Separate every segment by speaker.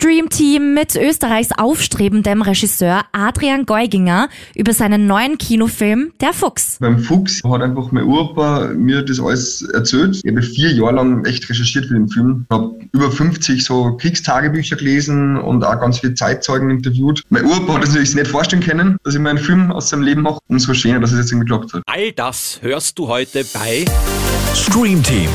Speaker 1: Stream Team mit Österreichs aufstrebendem Regisseur Adrian Geuginger über seinen neuen Kinofilm Der Fuchs.
Speaker 2: Beim Fuchs hat einfach mein Opa mir das alles erzählt. Ich habe vier Jahre lang echt recherchiert für den Film. Ich habe über 50 so Kriegstagebücher gelesen und auch ganz viele Zeitzeugen interviewt. Mein Opa hat es natürlich nicht vorstellen können, dass ich meinen Film aus seinem Leben mache. Umso schöner, dass es jetzt irgendwie geklappt hat.
Speaker 3: All das hörst du heute bei
Speaker 4: Stream Team,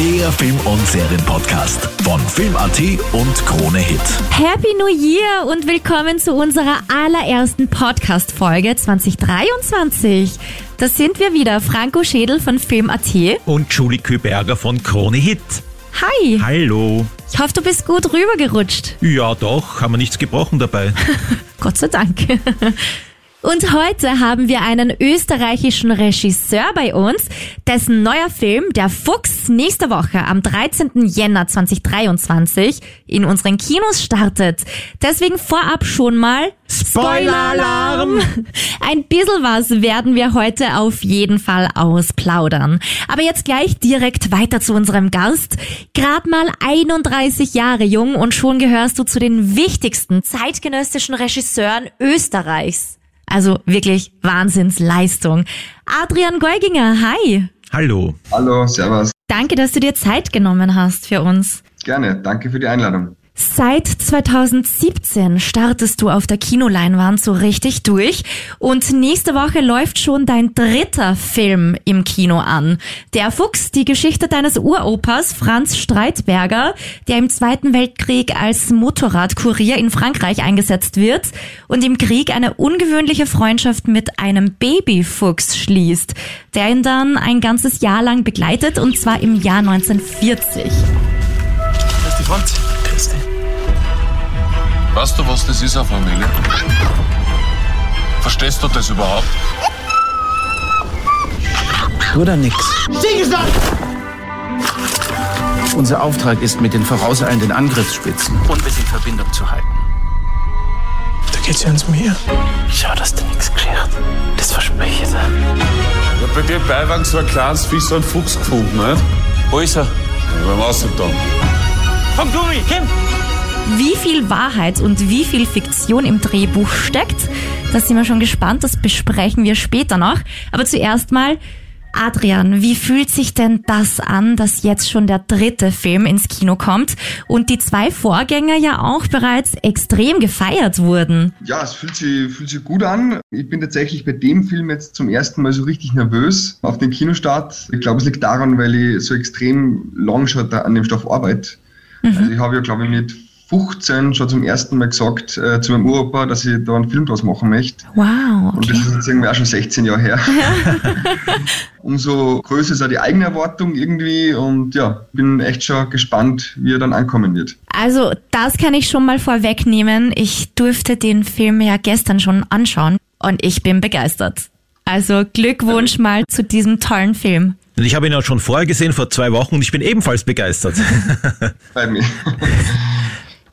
Speaker 4: der Film- und Serienpodcast von Film.at und Krone Hit.
Speaker 1: Happy New Year und willkommen zu unserer allerersten Podcast-Folge 2023. Da sind wir wieder, Franco Schädel von Film.at.
Speaker 5: und Julie Küberger von Krone Hit.
Speaker 1: Hi,
Speaker 5: Hallo.
Speaker 1: ich hoffe, du bist gut rübergerutscht.
Speaker 5: Ja, doch, haben wir nichts gebrochen dabei.
Speaker 1: Gott sei Dank. Und heute haben wir einen österreichischen Regisseur bei uns, dessen neuer Film, Der Fuchs, nächste Woche am 13. Jänner 2023 in unseren Kinos startet. Deswegen vorab schon mal
Speaker 5: Spoiler-Alarm!
Speaker 1: Ein bisschen was werden wir heute auf jeden Fall ausplaudern. Aber jetzt gleich direkt weiter zu unserem Gast. Grad mal 31 Jahre jung und schon gehörst du zu den wichtigsten zeitgenössischen Regisseuren Österreichs. Also wirklich Wahnsinnsleistung. Adrian Geuginger, hi.
Speaker 5: Hallo.
Speaker 2: Hallo, Servus.
Speaker 1: Danke, dass du dir Zeit genommen hast für uns.
Speaker 2: Gerne, danke für die Einladung.
Speaker 1: Seit 2017 startest du auf der Kinoleinwand so richtig durch und nächste Woche läuft schon dein dritter Film im Kino an. Der Fuchs, die Geschichte deines Uropas Franz Streitberger, der im Zweiten Weltkrieg als Motorradkurier in Frankreich eingesetzt wird und im Krieg eine ungewöhnliche Freundschaft mit einem Babyfuchs schließt, der ihn dann ein ganzes Jahr lang begleitet und zwar im Jahr 1940.
Speaker 6: Grüß dich, Franz. Grüß dich. Weißt du, was das ist, eine Familie? Verstehst du das überhaupt?
Speaker 7: Oder nix. Unser Auftrag ist, mit den vorauseilenden Angriffsspitzen Unbiss in Verbindung zu halten.
Speaker 8: Da geht's ja ans Meer.
Speaker 7: Schau, dass du nichts kriegst. Das verspreche ich dir.
Speaker 6: Ich hab bei dir im Beiwagen so ein kleines Fisch, so einen Fuchs gefunden, nicht?
Speaker 7: Wo ist er?
Speaker 6: Ja, beim Außentan.
Speaker 7: Komm, Gummi, komm!
Speaker 1: Wie viel Wahrheit und wie viel Fiktion im Drehbuch steckt, da sind wir schon gespannt, das besprechen wir später noch. Aber zuerst mal, Adrian, wie fühlt sich denn das an, dass jetzt schon der dritte Film ins Kino kommt und die zwei Vorgänger ja auch bereits extrem gefeiert wurden?
Speaker 2: Ja, es fühlt sich, fühlt sich gut an. Ich bin tatsächlich bei dem Film jetzt zum ersten Mal so richtig nervös auf den Kinostart. Ich glaube, es liegt daran, weil ich so extrem da an dem Stoff arbeite. Also ich habe ja, glaube ich, mit 15 schon zum ersten Mal gesagt äh, zu meinem Uropa, dass ich da einen Film draus machen möchte.
Speaker 1: Wow,
Speaker 2: Und
Speaker 1: okay.
Speaker 2: das ist jetzt irgendwie auch schon 16 Jahre her. Umso größer ist auch die eigene Erwartung irgendwie und ja, bin echt schon gespannt, wie er dann ankommen wird.
Speaker 1: Also, das kann ich schon mal vorwegnehmen. Ich durfte den Film ja gestern schon anschauen und ich bin begeistert. Also Glückwunsch mal zu diesem tollen Film.
Speaker 5: Und ich habe ihn ja schon vorher gesehen, vor zwei Wochen, und ich bin ebenfalls begeistert.
Speaker 2: Bei mir.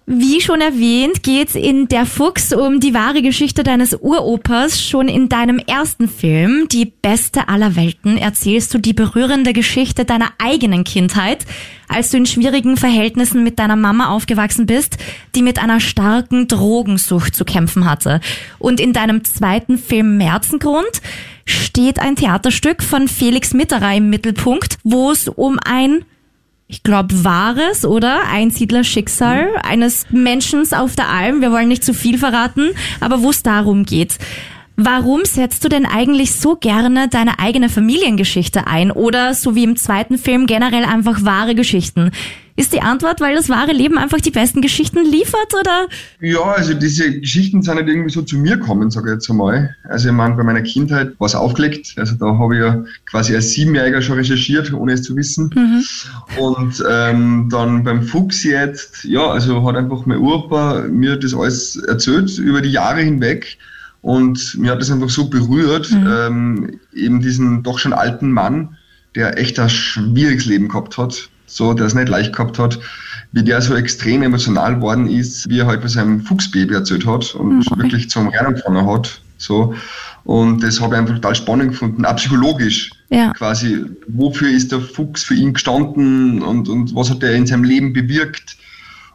Speaker 1: Wie schon erwähnt, geht's in Der Fuchs um die wahre Geschichte deines Uropas. Schon in deinem ersten Film, Die beste aller Welten, erzählst du die berührende Geschichte deiner eigenen Kindheit, als du in schwierigen Verhältnissen mit deiner Mama aufgewachsen bist, die mit einer starken Drogensucht zu kämpfen hatte. Und in deinem zweiten Film Märzengrund steht ein Theaterstück von Felix Mitterer im Mittelpunkt, wo es um ein ich glaube, wahres oder Einsiedlerschicksal eines Menschen auf der Alm. Wir wollen nicht zu viel verraten, aber wo es darum geht. Warum setzt du denn eigentlich so gerne deine eigene Familiengeschichte ein oder so wie im zweiten Film generell einfach wahre Geschichten? Ist die Antwort, weil das wahre Leben einfach die besten Geschichten liefert oder?
Speaker 2: Ja, also diese Geschichten sind halt irgendwie so zu mir gekommen, sage ich jetzt einmal. Also ich meine, bei meiner Kindheit war es aufgelegt. Also da habe ich ja quasi als Siebenjähriger schon recherchiert, ohne es zu wissen. Und ähm, dann beim Fuchs jetzt, ja, also hat einfach mein Opa mir das alles erzählt über die Jahre hinweg. Und mir hat das einfach so berührt, ähm, eben diesen doch schon alten Mann, der echt ein schwieriges Leben gehabt hat, so, der es nicht leicht gehabt hat, wie der so extrem emotional worden ist, wie er halt bei seinem Fuchsbaby erzählt hat und wirklich zum Rennen gefangen hat. So. Und das habe ich einfach total spannend gefunden, auch psychologisch.
Speaker 1: Ja.
Speaker 2: Quasi, wofür ist der Fuchs für ihn gestanden und, und was hat er in seinem Leben bewirkt?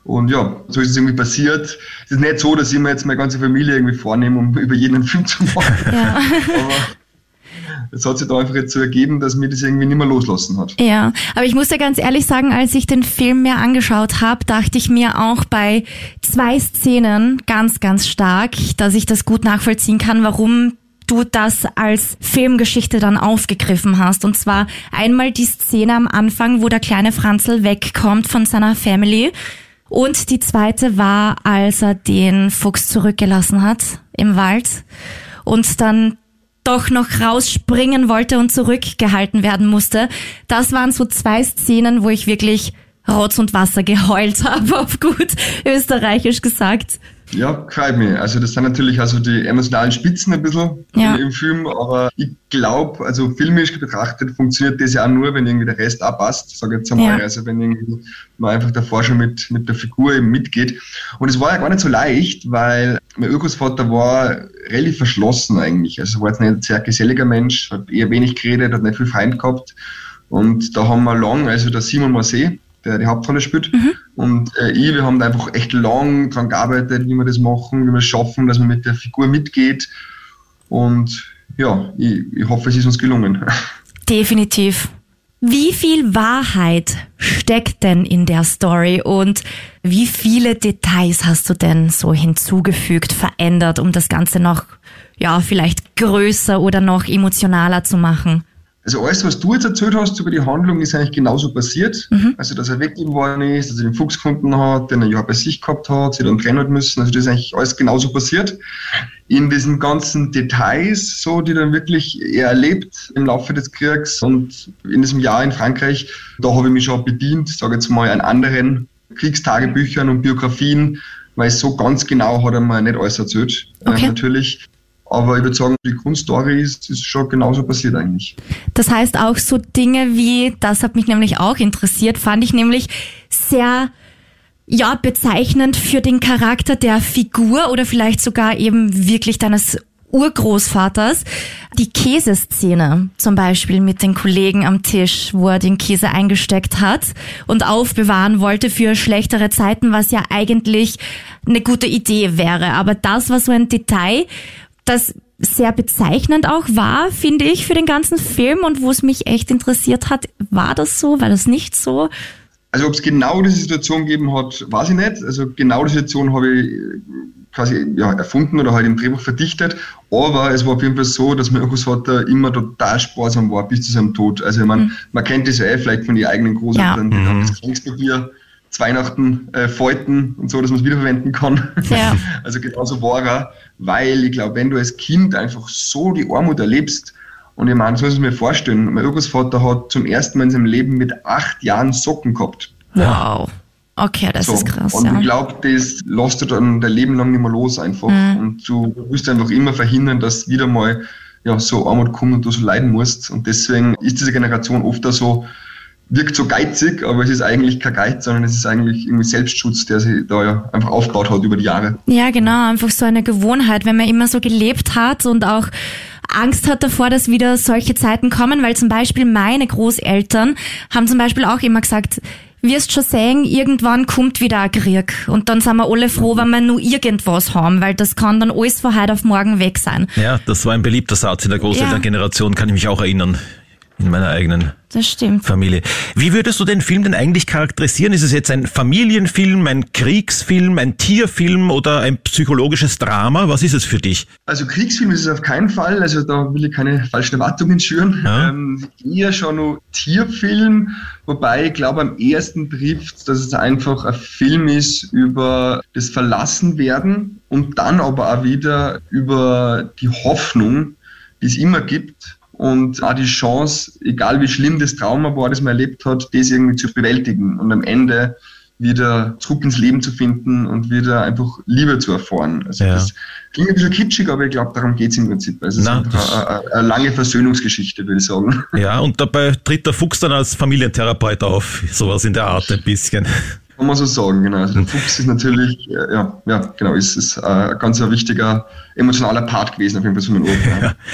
Speaker 2: Und ja, so ist es irgendwie passiert. Es ist nicht so, dass ich mir jetzt meine ganze Familie irgendwie vornehme, um über jeden Film zu machen.
Speaker 1: Ja.
Speaker 2: Aber es hat sich da einfach jetzt so ergeben, dass mir das irgendwie nicht mehr loslassen hat.
Speaker 1: Ja, aber ich muss ja ganz ehrlich sagen, als ich den Film mir angeschaut habe, dachte ich mir auch bei zwei Szenen ganz, ganz stark, dass ich das gut nachvollziehen kann, warum du das als Filmgeschichte dann aufgegriffen hast. Und zwar einmal die Szene am Anfang, wo der kleine Franzl wegkommt von seiner Family. Und die zweite war, als er den Fuchs zurückgelassen hat im Wald und dann doch noch rausspringen wollte und zurückgehalten werden musste. Das waren so zwei Szenen, wo ich wirklich Rotz und Wasser geheult habe, auf gut österreichisch gesagt.
Speaker 2: Ja, freut mich. Also das sind natürlich also die emotionalen Spitzen ein bisschen
Speaker 1: Ja.
Speaker 2: im, Film, aber ich glaube, also filmisch betrachtet funktioniert das ja auch nur, wenn irgendwie der Rest auch passt, sage ich jetzt einmal.
Speaker 1: Ja.
Speaker 2: Also wenn irgendwie man einfach davor schon mit, mit der Figur eben mitgeht. Und es war ja gar nicht so leicht, weil mein Urgroßvater war relativ verschlossen eigentlich. Also er war jetzt nicht ein sehr geselliger Mensch, hat eher wenig geredet, hat nicht viel Freund gehabt. Und da haben wir lang, also der Simon Marseille, der die Hauptrolle spielt, und äh, ich, wir haben da einfach echt lang dran gearbeitet, wie wir das machen, wie wir es schaffen, dass man mit der Figur mitgeht. Und ja, ich, ich hoffe, es ist uns gelungen.
Speaker 1: Definitiv. Wie viel Wahrheit steckt denn in der Story und wie viele Details hast du denn so hinzugefügt, verändert, um das Ganze noch, ja, vielleicht größer oder noch emotionaler zu machen?
Speaker 2: Also alles, was du jetzt erzählt hast über die Handlung, ist eigentlich genauso passiert. Also, dass er weggegeben worden ist, dass er den Fuchs gefunden hat, den er ja bei sich gehabt hat, sie dann trennen hat müssen. Also, das ist eigentlich alles genauso passiert. In diesen ganzen Details, so, die dann wirklich er erlebt im Laufe des Kriegs und in diesem Jahr in Frankreich, da habe ich mich schon bedient, sage jetzt mal, an anderen Kriegstagebüchern und Biografien, weil so ganz genau hat er mir nicht alles erzählt,
Speaker 1: Okay.
Speaker 2: äh, natürlich. Aber ich würde sagen, die Grundstory ist, ist schon genauso passiert eigentlich.
Speaker 1: Das heißt auch so Dinge wie, das hat mich nämlich auch interessiert, fand ich nämlich sehr ja, bezeichnend für den Charakter der Figur oder vielleicht sogar eben wirklich deines Urgroßvaters. Die Käseszene zum Beispiel mit den Kollegen am Tisch, wo er den Käse eingesteckt hat und aufbewahren wollte für schlechtere Zeiten, was ja eigentlich eine gute Idee wäre. Aber das war so ein Detail, das sehr bezeichnend auch war, finde ich, für den ganzen Film und wo es mich echt interessiert hat, war das so, war das nicht so?
Speaker 2: Also ob es genau diese Situation gegeben hat, weiß ich nicht. Also genau die Situation habe ich äh, quasi ja, erfunden oder halt im Drehbuch verdichtet. Aber es war auf jeden Fall so, dass mein Urgroßvater immer total sparsam war bis zu seinem Tod. Also ich meine, man kennt das ja eh vielleicht von den eigenen Großeltern, die haben das Kriegspapier Weihnachten äh, falten und so, dass man es wiederverwenden kann.
Speaker 1: Ja.
Speaker 2: Also genauso war er, weil ich glaube, wenn du als Kind einfach so die Armut erlebst, und ich meine, so muss ich mir vorstellen, mein Urgroßvater hat zum ersten Mal in seinem Leben mit acht Jahren Socken gehabt.
Speaker 1: Wow. Okay, das
Speaker 2: So.
Speaker 1: ist krass,
Speaker 2: und
Speaker 1: ja.
Speaker 2: ich glaube, das lässt du dann dein Leben lang nicht mehr los einfach.
Speaker 1: Mhm.
Speaker 2: Und du willst einfach immer verhindern, dass wieder mal ja, so Armut kommt und du so leiden musst. Und deswegen ist diese Generation oft da so, wirkt so geizig, aber es ist eigentlich kein Geiz, sondern es ist eigentlich irgendwie Selbstschutz, der sich da ja einfach aufgebaut hat über die Jahre.
Speaker 1: Ja, genau, einfach so eine Gewohnheit, wenn man immer so gelebt hat und auch Angst hat davor, dass wieder solche Zeiten kommen, weil zum Beispiel meine Großeltern haben zum Beispiel auch immer gesagt, wirst schon sehen, irgendwann kommt wieder ein Krieg. Und dann sind wir alle froh, wenn wir nur irgendwas haben, weil das kann dann alles von heute auf morgen weg sein.
Speaker 5: Ja, das war ein beliebter Satz in der Großelterngeneration, kann ich mich auch erinnern. In meiner eigenen
Speaker 1: Das stimmt.
Speaker 5: Familie. Wie würdest du den Film denn eigentlich charakterisieren? Ist es jetzt ein Familienfilm, ein Kriegsfilm, ein Tierfilm oder ein psychologisches Drama? Was ist es für dich?
Speaker 2: Also Kriegsfilm ist es auf keinen Fall, also da will ich keine falschen Erwartungen schüren.
Speaker 5: Ja.
Speaker 2: Ähm, eher schon nur Tierfilm, wobei ich glaube am ehesten trifft, dass es einfach ein Film ist über das Verlassenwerden und dann aber auch wieder über die Hoffnung, die es immer gibt und auch die Chance, egal wie schlimm das Trauma war, das man erlebt hat, das irgendwie zu bewältigen und am Ende wieder zurück ins Leben zu finden und wieder einfach Liebe zu erfahren. Also
Speaker 5: Ja.
Speaker 2: das klingt ein bisschen kitschig, aber ich glaube, darum geht's im Prinzip. Also es ist eine, eine, lange Versöhnungsgeschichte, würde ich sagen.
Speaker 5: Ja, und dabei tritt der Fuchs dann als Familientherapeut auf. Sowas in der Art ein bisschen.
Speaker 2: Kann man so sagen, genau. Also der Fuchs ist natürlich, äh, ja, ja, genau, ist, ist äh, ein ganz ein wichtiger emotionaler Part gewesen, auf jeden Fall für meinen Opa. Ja.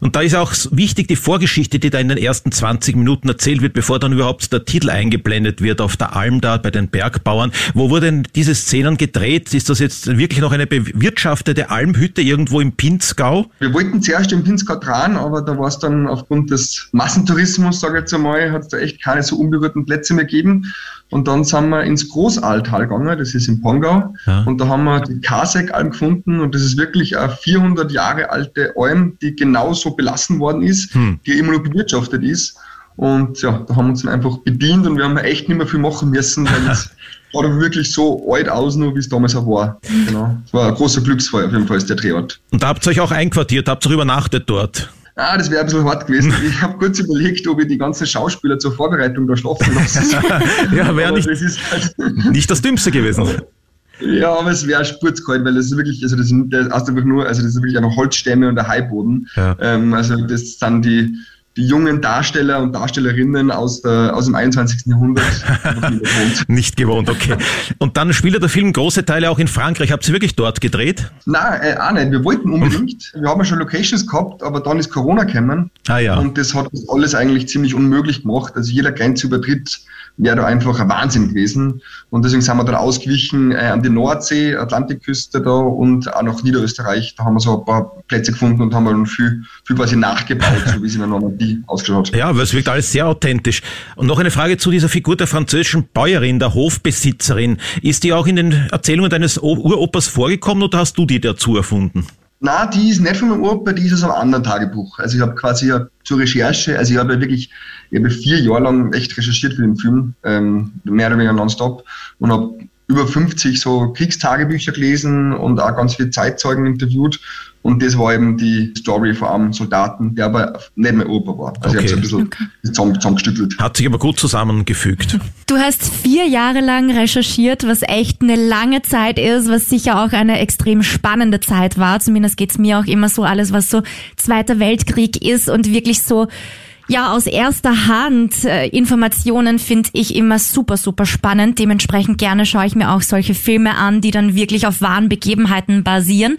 Speaker 5: Und da ist auch wichtig die Vorgeschichte, die da in den ersten 20 Minuten erzählt wird, bevor dann überhaupt der Titel eingeblendet wird auf der Alm da bei den Bergbauern. Wo wurden diese Szenen gedreht? Ist das jetzt wirklich noch eine bewirtschaftete Almhütte irgendwo im Pinzgau?
Speaker 2: Wir wollten zuerst im Pinzgau dran, aber da war es dann aufgrund des Massentourismus, sage ich jetzt einmal, hat es da echt keine so unberührten Plätze mehr gegeben. Und dann sind wir ins Großaltal gegangen, das ist in Pongau.
Speaker 5: Ja.
Speaker 2: Und da haben wir die Kasek-Alm gefunden und das ist wirklich eine 400 Jahre alte Alm, die genauso belassen worden ist,
Speaker 5: Hm.
Speaker 2: die immer noch bewirtschaftet ist. Und ja, da haben wir uns dann einfach bedient und wir haben echt nicht mehr viel machen müssen, weil es aber wirklich so alt aus, nur wie es damals auch war. Genau. Es war ein großer Glücksfall auf jeden Fall, ist der Drehort.
Speaker 5: Und da habt ihr euch auch einquartiert, habt ihr übernachtet dort.
Speaker 2: Ah, das wäre ein bisschen hart gewesen. Ich habe kurz überlegt, ob ich die ganzen Schauspieler zur Vorbereitung da schlafen lasse.
Speaker 5: Ja, wäre nicht,
Speaker 2: das ist halt,
Speaker 5: nicht das Dümmste gewesen.
Speaker 2: Ja, aber es wäre spurzkalt, weil das ist wirklich, also das sind das ist einfach nur, also das ist wirklich einfach Holzstämme und der Haiboden.
Speaker 5: Ja.
Speaker 2: Ähm, also das sind die, die jungen Darsteller und Darstellerinnen aus, der, aus dem 21. Jahrhundert. gewohnt.
Speaker 5: Nicht gewohnt, okay. Und dann spielt der Film große Teile auch in Frankreich. Habt ihr wirklich dort gedreht?
Speaker 2: Nein, äh, auch nicht. Wir wollten unbedingt. Wir haben ja schon Locations gehabt, aber dann ist Corona gekommen.
Speaker 5: Ah ja.
Speaker 2: Und das hat das alles eigentlich ziemlich unmöglich gemacht. Also jeder Grenzübertritt wäre da einfach ein Wahnsinn gewesen. Und deswegen sind wir dann ausgewichen äh, an die Nordsee, Atlantikküste da und auch nach Niederösterreich. Da haben wir so ein paar Plätze gefunden und haben dann viel, viel quasi nachgebaut, so wie es in der Normandie ausgeschaut hat.
Speaker 5: Ja, aber es wirkt alles sehr authentisch. Und noch eine Frage zu dieser Figur der französischen Bäuerin, der Hofbesitzerin. Ist die auch in den Erzählungen deines Uropas vorgekommen oder hast du die dazu erfunden?
Speaker 2: Na, die ist nicht von meinem Opa, die ist aus einem anderen Tagebuch. Also ich habe quasi ja zur Recherche, also ich habe ja wirklich, ich habe vier Jahre lang echt recherchiert für den Film, ähm, mehr oder weniger nonstop und habe über 50 so Kriegstagebücher gelesen und auch ganz viele Zeitzeugen interviewt. Und das war eben die Story von einem Soldaten, der aber nicht mein Opa war. Also
Speaker 5: Okay.
Speaker 2: ich habe so ein bisschen zusammen, zusammengestückelt.
Speaker 5: Hat sich aber gut zusammengefügt.
Speaker 1: Du hast vier Jahre lang recherchiert, was echt eine lange Zeit ist, was sicher auch eine extrem spannende Zeit war. Zumindest geht's mir auch immer so, alles was so Zweiter Weltkrieg ist und wirklich so, ja, aus erster Hand äh, Informationen finde ich immer super, super spannend. Dementsprechend gerne schaue ich mir auch solche Filme an, die dann wirklich auf wahren Begebenheiten basieren.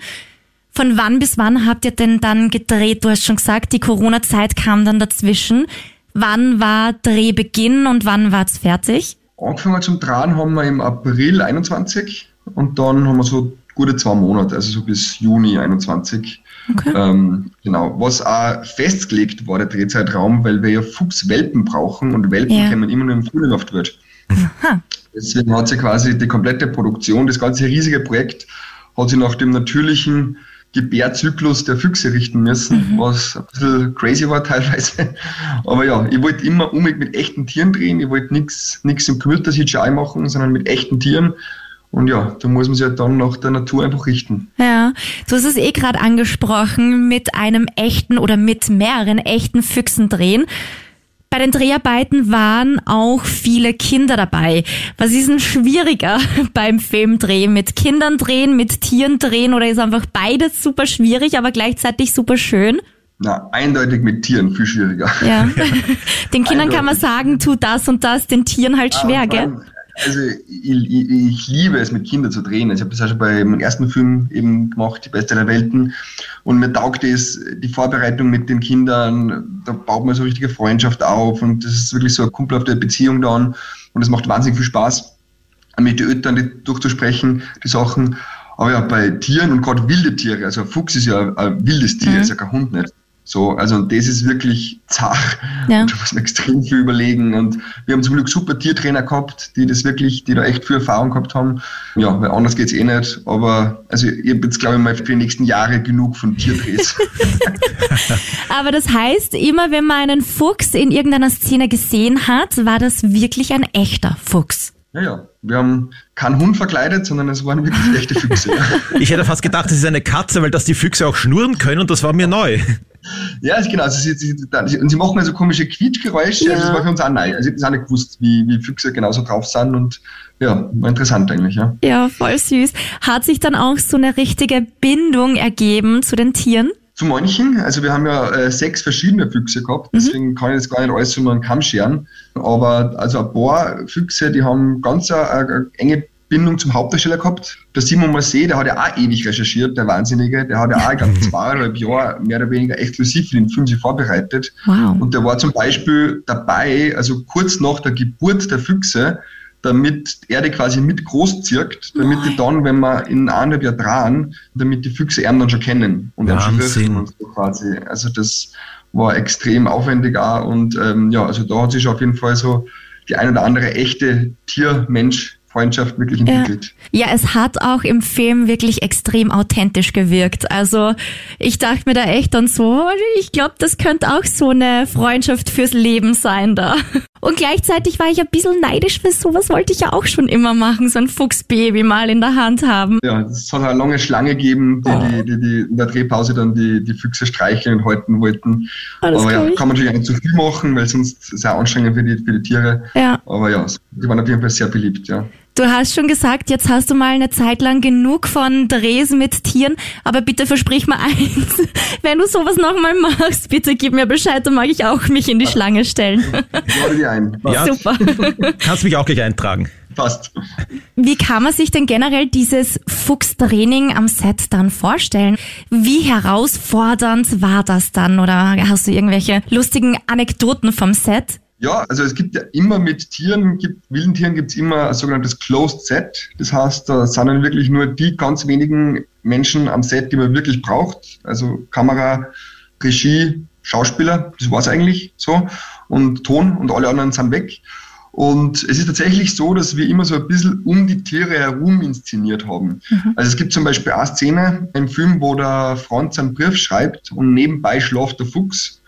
Speaker 1: Von wann bis wann habt ihr denn dann gedreht? Du hast schon gesagt, die Corona-Zeit kam dann dazwischen. Wann war Drehbeginn und wann war's fertig?
Speaker 2: Angefangen zum Drehen haben wir im April 21 und dann haben wir so gute zwei Monate, also so bis Juni 21.
Speaker 1: Okay.
Speaker 2: Ähm, genau, was auch festgelegt war, der Drehzeitraum, weil wir ja Fuchswelpen brauchen und Welpen
Speaker 1: Ja.
Speaker 2: kommen immer nur im Frühling auf Welt.
Speaker 1: Aha.
Speaker 2: Deswegen hat sich quasi die komplette Produktion, das ganze riesige Projekt, hat sich nach dem natürlichen Gebärzyklus der Füchse richten müssen, was ein bisschen crazy war teilweise. Aber ja, ich wollte immer unbedingt mit echten Tieren drehen. Ich wollte nichts nichts im Computer-CGI machen, sondern mit echten Tieren. Und ja, da muss man sich halt dann nach der Natur einfach richten.
Speaker 1: Ja, du hast es eh gerade angesprochen, mit einem echten oder mit mehreren echten Füchsen drehen. Bei den Dreharbeiten waren auch viele Kinder dabei. Was ist denn schwieriger beim Filmdreh? Mit Kindern drehen, mit Tieren drehen oder ist einfach beides super schwierig, aber gleichzeitig super schön?
Speaker 2: Na, eindeutig mit Tieren, viel schwieriger.
Speaker 1: Ja. Den Kindern kann man sagen, tu das und das, den Tieren halt schwer,
Speaker 2: vor
Speaker 1: gell?
Speaker 2: Also ich, ich, ich liebe es, mit Kindern zu drehen. Also ich habe das auch schon bei meinem ersten Film eben gemacht, Die Beste der Welten. Und mir taugt es, die Vorbereitung mit den Kindern, da baut man so richtige Freundschaft auf und das ist wirklich so eine kumpelhafte Beziehung dann und es macht wahnsinnig viel Spaß, mit den Eltern durchzusprechen, die Sachen. Aber ja, bei Tieren und gerade wilde Tiere, also ein Fuchs ist ja ein, ein wildes Tier,
Speaker 1: Mhm.
Speaker 2: ist ja kein Hund nicht. So, also das ist wirklich zart.
Speaker 1: Ja.
Speaker 2: Und da muss man extrem viel überlegen. Und wir haben zum Glück super Tiertrainer gehabt, die das wirklich, die da echt viel Erfahrung gehabt haben. Ja, weil anders geht's eh nicht. Aber also ich habe jetzt, glaube ich, mal für die nächsten Jahre genug von Tierdrehs.
Speaker 1: Aber das heißt, immer wenn man einen Fuchs in irgendeiner Szene gesehen hat, war das wirklich ein echter Fuchs.
Speaker 2: Ja, ja. Wir haben keinen Hund verkleidet, sondern es waren wirklich echte Füchse.
Speaker 5: Ich hätte fast gedacht, es ist eine Katze, weil dass die Füchse auch schnurren können, das war mir neu.
Speaker 2: Ja, ist genau. Also sie, sie, und sie machen also komische Quietschgeräusche. Also das war für uns auch neu. Also ich habe das auch nicht gewusst, wie, wie Füchse genauso drauf sind. Und ja, war interessant eigentlich, ja.
Speaker 1: Ja, voll süß. Hat sich dann auch so eine richtige Bindung ergeben zu den Tieren?
Speaker 2: Zu manchen, also wir haben ja äh, sechs verschiedene Füchse gehabt, deswegen kann ich das gar nicht alles so nur einen Kamm scheren. Aber also ein paar Füchse, die haben ganz eine, eine enge Bindung zum Hauptdarsteller gehabt. Der Simon Marseille, der hat ja auch ewig recherchiert, der Wahnsinnige. Der hat ja auch, ich glaube, zweieinhalb Jahre mehr oder weniger exklusiv für den Film sich vorbereitet.
Speaker 1: Wow.
Speaker 2: Und der war zum Beispiel dabei, also kurz nach der Geburt der Füchse, damit er die quasi mit großzirkt, damit die dann, wenn man in eineinhalb Jahren dran, damit die Füchse ihn dann schon kennen und ihn schon fürchten und so quasi. Also das war extrem aufwendig auch und ähm, ja, also da hat sich auf jeden Fall so die ein oder andere echte Tier-Mensch-Freundschaft wirklich entwickelt.
Speaker 1: Ja, es hat auch im Film wirklich extrem authentisch gewirkt. Also ich dachte mir da echt dann so, ich glaube, das könnte auch so eine Freundschaft fürs Leben sein da. Und gleichzeitig war ich ein bisschen neidisch, weil sowas wollte ich ja auch schon immer machen, so ein Fuchsbaby mal in der Hand haben.
Speaker 2: Ja, es hat eine lange Schlange gegeben, die, die, die, die in der Drehpause dann die, die Füchse streicheln und halten wollten.
Speaker 1: Ah, das
Speaker 2: Aber ja, kann man natürlich auch nicht zu viel machen, weil sonst auch anstrengend für die, für die Tiere.
Speaker 1: Ja.
Speaker 2: Aber ja, die waren auf jeden Fall sehr beliebt, ja.
Speaker 1: Du hast schon gesagt, jetzt hast du mal eine Zeit lang genug von Drehs mit Tieren, aber bitte versprich mir eins, wenn du sowas nochmal machst, bitte gib mir Bescheid, dann mag ich auch mich in die Schlange stellen.
Speaker 2: Ich lade ein.
Speaker 5: Ja,
Speaker 1: Super.
Speaker 5: kannst mich auch gleich eintragen.
Speaker 2: Passt.
Speaker 1: Wie kann man sich denn generell dieses Fuchstraining am Set dann vorstellen? Wie herausfordernd war das dann oder hast du irgendwelche lustigen Anekdoten vom Set?
Speaker 2: Ja, also es gibt ja immer mit Tieren, gibt, wilden Tieren gibt es immer ein sogenanntes Closed Set. Das heißt, da sind dann wirklich nur die ganz wenigen Menschen am Set, die man wirklich braucht. Also Kamera, Regie, Schauspieler, das war's eigentlich so. Und Ton und alle anderen sind weg. Und es ist tatsächlich so, dass wir immer so ein bisschen um die Tiere herum inszeniert haben. Also es gibt zum Beispiel eine Szene im Film, wo der Franz einen Brief schreibt und nebenbei schlaft der Fuchs.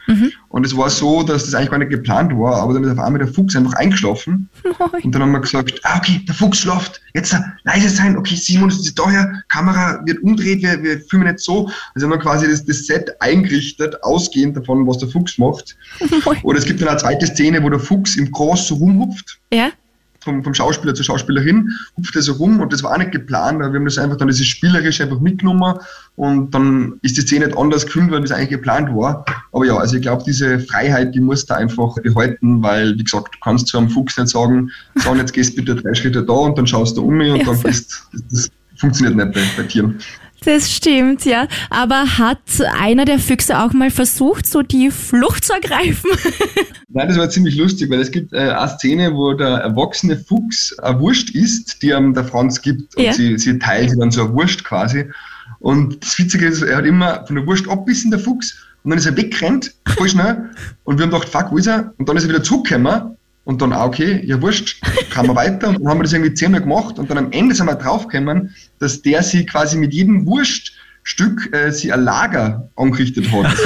Speaker 2: Und es war so, dass das eigentlich gar nicht geplant war, aber dann ist auf einmal der Fuchs einfach eingeschlafen. Und dann haben wir gesagt, ah, okay, der Fuchs schlaft, jetzt da, leise sein, okay, Simon ist daher, Kamera wird umdreht, wir, wir filmen jetzt so. Also haben wir quasi das, das Set eingerichtet, ausgehend davon, was der Fuchs macht. Oder es gibt dann eine zweite Szene, wo der Fuchs im Gras so rumhupft
Speaker 1: Ja?
Speaker 2: Vom, vom Schauspieler zur Schauspielerin, hupft er so rum und das war auch nicht geplant, wir haben das einfach dann, ist spielerisch einfach mitgenommen und dann ist die Szene nicht anders gefilmt, weil das eigentlich geplant war. Aber ja, also ich glaube, diese Freiheit, die musst du einfach behalten, weil, wie gesagt, du kannst zu einem Fuchs nicht sagen, so, und jetzt gehst bitte drei Schritte da und dann schaust du um mich und
Speaker 1: Ja,
Speaker 2: dann bist, das, das funktioniert nicht bei, bei Tieren.
Speaker 1: Das stimmt, ja. Aber hat einer der Füchse auch mal versucht, so die Flucht zu ergreifen?
Speaker 2: Nein, das war ziemlich lustig, weil es gibt äh, eine Szene, wo der erwachsene Fuchs eine Wurst isst, die ihm der Franz gibt. Und
Speaker 1: Ja.
Speaker 2: sie, sie teilt dann so eine Wurst quasi. Und das Witzige ist, er hat immer von der Wurst abbissen, der Fuchs, und dann ist er weggerannt, voll schnell. Und wir haben gedacht, fuck, wo ist er? Und dann ist er wieder zurückgekommen. Und dann, ah, okay, ja, wurscht, kann man weiter. Und dann haben wir das irgendwie zehnmal gemacht. Und dann am Ende sind wir draufgekommen, dass der sie quasi mit jedem Wurststück äh, sie ein Lager angerichtet hat.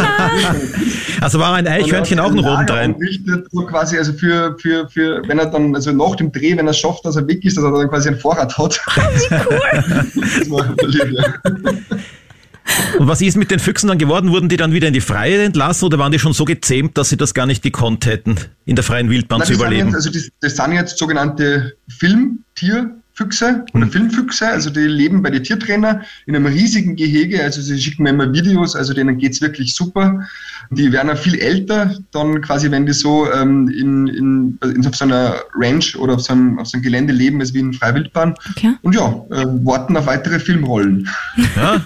Speaker 5: Also war ein Eichhörnchen auch noch oben drin.
Speaker 2: Richtet, so quasi, also für, für, für, wenn er dann, also nach dem Dreh, wenn er es schafft, dass er weg ist, dass er dann quasi einen Vorrat hat. das war lieb, ja.
Speaker 5: Und was ist mit den Füchsen dann geworden? Wurden die dann wieder in die Freie entlassen oder waren die schon so gezähmt, dass sie das gar nicht gekonnt hätten, in der freien Wildbahn
Speaker 2: Nein,
Speaker 5: zu überleben?
Speaker 2: Jetzt, also das, das sind jetzt sogenannte Filmtierfüchse oder Filmfüchse, also die leben bei den Tiertrainer in einem riesigen Gehege, also sie schicken mir immer Videos, also denen geht's wirklich super. Die werden auch viel älter, dann quasi, wenn die so ähm, in, in, in auf so einer Ranch oder auf so einem, auf so einem Gelände leben, als wie in Freiwildbahn.
Speaker 1: Okay.
Speaker 2: Und ja, äh, warten auf weitere Filmrollen.
Speaker 5: Ja?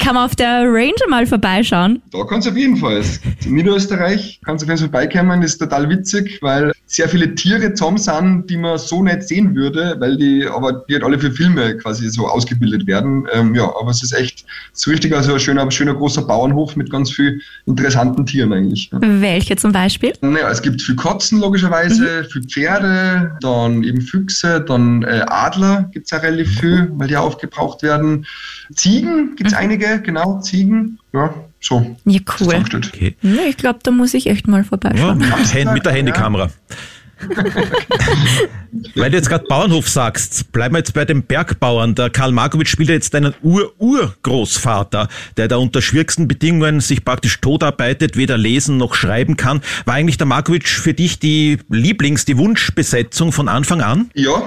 Speaker 1: Kann man auf der Ranger mal vorbeischauen?
Speaker 2: Da kannst du auf jeden Fall. In Niederösterreich kannst du auf jeden Fall vorbeikommen, ist total witzig, weil sehr viele Tiere zusammen sind, die man so nicht sehen würde, weil die aber die halt alle für Filme quasi so ausgebildet werden. Ähm, ja, aber es ist echt so richtig also ein schöner, schöner großer Bauernhof mit ganz viel interessanten Tieren eigentlich. Ja.
Speaker 1: Welche zum Beispiel?
Speaker 2: Naja, es gibt viel Katzen logischerweise, viel Pferde, dann eben Füchse, dann äh, Adler gibt's ja relativ viel, weil die aufgebraucht werden. Ziegen gibt's einige, genau, Ziegen. Ja, so.
Speaker 1: Ja, cool.
Speaker 5: Okay.
Speaker 1: Ja, ich glaube, da muss ich echt mal
Speaker 5: Ja,
Speaker 1: vorbeischauen.
Speaker 5: mit, Hand- mit der Handykamera. Weil du jetzt gerade Bauernhof sagst, bleiben wir jetzt bei den Bergbauern. Der Karl Markovic spielt ja jetzt einen Ur-Urgroßvater, der da unter schwierigsten Bedingungen sich praktisch totarbeitet, weder lesen noch schreiben kann. War eigentlich der Markovic für dich die Lieblings-, die Wunschbesetzung von Anfang an?
Speaker 2: Ja,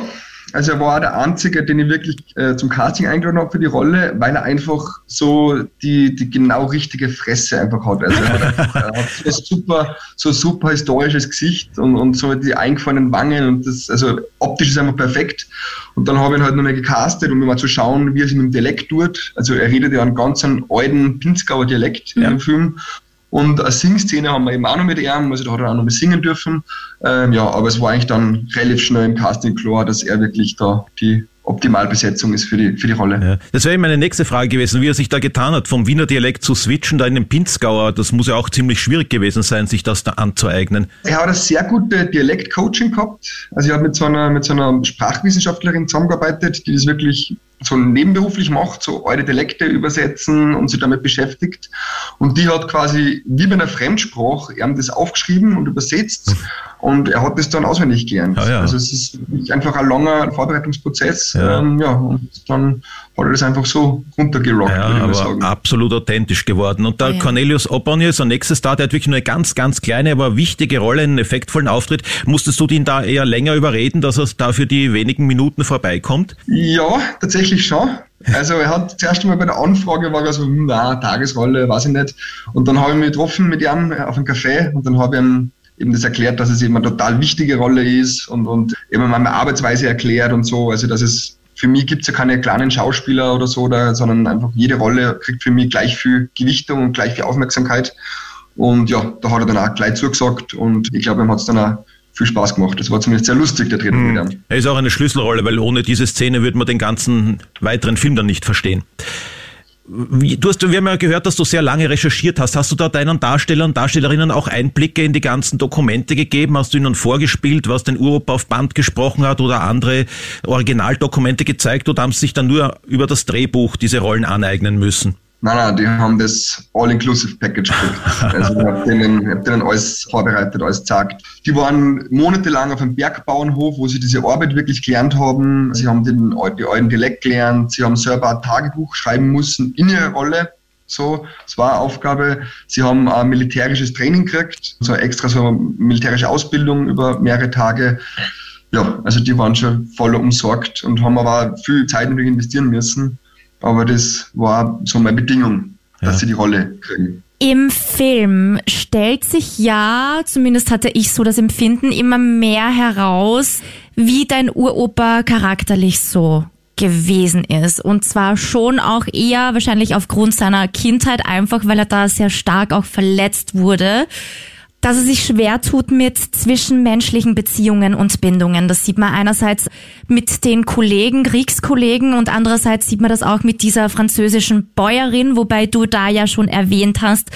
Speaker 2: Also er war der Einzige, den ich wirklich äh, zum Casting eingeladen habe für die Rolle, weil er einfach so die, die genau richtige Fresse einfach hat. Also er hat, einfach, er hat so super, so super historisches Gesicht und, und so die eingefahrenen Wangen und das, also optisch ist einfach perfekt. Und dann habe ich ihn halt noch mal gecastet, um mal zu schauen, wie er sich mit dem Dialekt tut. Also er redet ja einen ganz alten Pinzgauer Dialekt ja. im Film. Und eine Singszene haben wir eben auch noch mit ihm, also da hat er auch noch mal singen dürfen. Ähm, ja, aber es war eigentlich dann relativ schnell im Casting klar, dass er wirklich da die Optimalbesetzung ist für die, für die Rolle.
Speaker 5: Ja. Das wäre meine nächste Frage gewesen, wie er sich da getan hat, vom Wiener Dialekt zu switchen, da in den Pinzgauer. Das muss ja auch ziemlich schwierig gewesen sein, sich das da anzueignen.
Speaker 2: Er hat ein sehr gute Dialektcoaching gehabt. Also er hat mit so einer, mit so einer Sprachwissenschaftlerin zusammengearbeitet, die das wirklich so nebenberuflich macht, so alte Dialekte übersetzen und sich damit beschäftigt. Und die hat quasi wie bei einer Fremdsprache ihm das aufgeschrieben und übersetzt. Und er hat das dann auswendig gelernt.
Speaker 5: Ja, ja.
Speaker 2: Also es ist einfach ein langer Vorbereitungsprozess.
Speaker 5: Ja.
Speaker 2: Ähm, ja, und dann hat er das einfach so runtergerockt,
Speaker 5: Ja,
Speaker 2: würde ich mal
Speaker 5: aber
Speaker 2: sagen.
Speaker 5: absolut authentisch geworden. Und der
Speaker 1: Ja.
Speaker 5: Cornelius Opponier ist der nächste Star, der hat wirklich nur eine ganz, ganz kleine, aber wichtige Rolle, einen effektvollen Auftritt. Musstest du ihn da eher länger überreden, dass er da für die wenigen Minuten vorbeikommt?
Speaker 2: Ja, tatsächlich schon. Also er hat zuerst einmal bei der Anfrage war er so, hm, na, Tagesrolle, weiß ich nicht. Und dann habe ich mich getroffen mit ihm auf einem Café und dann habe ich ihm eben das erklärt, dass es eben eine total wichtige Rolle ist und, und eben meine Arbeitsweise erklärt und so. Also dass es für mich gibt es ja keine kleinen Schauspieler oder so, da, sondern einfach jede Rolle kriegt für mich gleich viel Gewichtung und gleich viel Aufmerksamkeit. Und ja, da hat er dann auch gleich zugesagt und ich glaube, ihm hat es dann auch viel Spaß gemacht. Das war zumindest sehr lustig, der mit ihm.
Speaker 5: Er ist auch eine Schlüsselrolle, weil ohne diese Szene würde man den ganzen weiteren Film dann nicht verstehen. Du hast, wir haben ja gehört, dass du sehr lange recherchiert hast. Hast du da deinen Darstellern und Darstellerinnen auch Einblicke in die ganzen Dokumente gegeben? Hast du ihnen vorgespielt, was den Uropa auf Band gesprochen hat oder andere Originaldokumente gezeigt oder haben sie sich dann nur über das Drehbuch diese Rollen aneignen müssen?
Speaker 2: Nein, nein, die haben das All-Inclusive-Package gekriegt. Also ich habe denen, hab denen alles vorbereitet, alles gezeigt. Die waren monatelang auf einem Bergbauernhof, wo sie diese Arbeit wirklich gelernt haben. Sie haben den, die alten Dialekt gelernt, sie haben selber ein Tagebuch schreiben müssen in ihrer Rolle. So, das war eine Aufgabe. Sie haben ein militärisches Training gekriegt, so extra so eine militärische Ausbildung über mehrere Tage. Ja, also die waren schon voll umsorgt und haben aber viel Zeit natürlich investieren müssen. Aber das war so meine Bedingung, dass
Speaker 5: Ja.
Speaker 2: sie die Rolle kriegen.
Speaker 1: Im Film stellt sich ja, zumindest hatte ich so das Empfinden, immer mehr heraus, wie dein Uropa charakterlich so gewesen ist. Und zwar schon auch eher wahrscheinlich aufgrund seiner Kindheit, einfach weil er da sehr stark auch verletzt wurde. Dass er sich schwer tut mit zwischenmenschlichen Beziehungen und Bindungen. Das sieht man einerseits mit den Kollegen, Kriegskollegen und andererseits sieht man das auch mit dieser französischen Bäuerin, wobei du da ja schon erwähnt hast,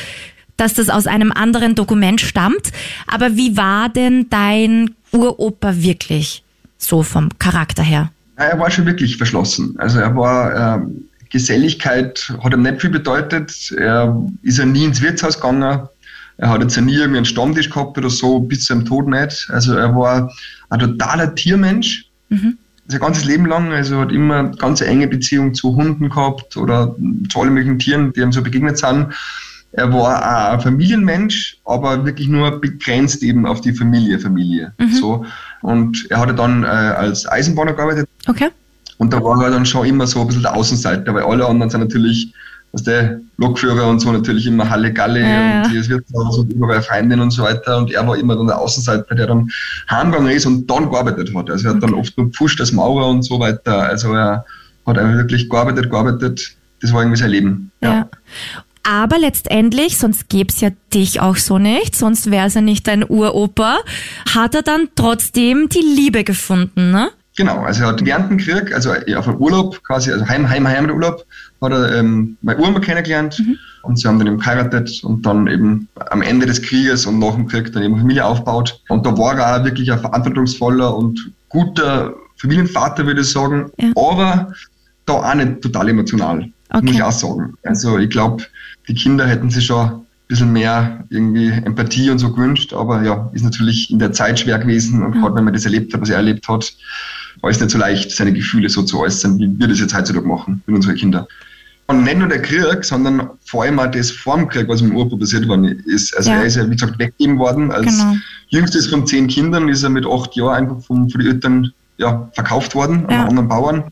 Speaker 1: dass das aus einem anderen Dokument stammt. Aber wie war denn dein Uropa wirklich so vom Charakter her?
Speaker 2: Er war schon wirklich verschlossen. Also er war, ähm, Geselligkeit hat ihm nicht viel bedeutet. Er ist ja nie ins Wirtshaus gegangen. Er hat jetzt ja nie irgendwie einen Stammtisch gehabt oder so, bis zu seinem Tod nicht. Also er war ein totaler Tiermensch. Sein ganzes Leben lang, also hat immer eine ganz enge Beziehung zu Hunden gehabt oder zu allen möglichen Tieren, die ihm so begegnet sind. Er war auch ein Familienmensch, aber wirklich nur begrenzt eben auf die Familie, Familie. So. Und er hatte dann äh, als Eisenbahner gearbeitet
Speaker 1: Okay.
Speaker 2: und da war er dann schon immer so ein bisschen der Außenseiter, weil alle anderen sind natürlich, was der Lokführer und so natürlich immer Halle Galle
Speaker 1: Ja,
Speaker 2: und
Speaker 1: ja.
Speaker 2: es wird und überall Freundin und so weiter und er war immer dann der Außenseiter, der dann heimgegangen ist und dann gearbeitet hat. Also er hat dann oft nur gepfuscht als Maurer und so weiter. Also er hat einfach wirklich gearbeitet, gearbeitet. Das war irgendwie sein Leben.
Speaker 1: Ja. Aber letztendlich, sonst gäb's ja dich auch so nicht, sonst wär's ja nicht dein Uropa, hat er dann trotzdem die Liebe gefunden, ne?
Speaker 2: Genau, also er hat während dem Krieg, also auf einem Urlaub quasi, also Heim, Heim, Heimaturlaub, hat er ähm, meine Urma kennengelernt und sie haben dann eben geheiratet und dann eben am Ende des Krieges und nach dem Krieg dann eben Familie aufgebaut. Und da war er auch wirklich ein verantwortungsvoller und guter Familienvater, würde ich sagen,
Speaker 1: Ja.
Speaker 2: aber da auch nicht total emotional,
Speaker 1: Okay.
Speaker 2: muss ich auch sagen. Also ich glaube, die Kinder hätten sich schon ein bisschen mehr irgendwie Empathie und so gewünscht, aber ja, ist natürlich in der Zeit schwer gewesen und gerade wenn man das erlebt hat, was er erlebt hat, war es nicht so leicht, seine Gefühle so zu äußern, wie wir das jetzt heutzutage machen mit unseren Kindern. Und nicht nur der Krieg, sondern vor allem auch das vor dem Krieg, was dem Urpa passiert worden ist. Also
Speaker 1: Ja.
Speaker 2: er ist ja, wie gesagt, weggegeben worden. Als
Speaker 1: Genau.
Speaker 2: jüngstes von zehn Kindern ist er mit acht Jahren einfach von, von den Eltern ja, verkauft worden
Speaker 1: Ja.
Speaker 2: an anderen Bauern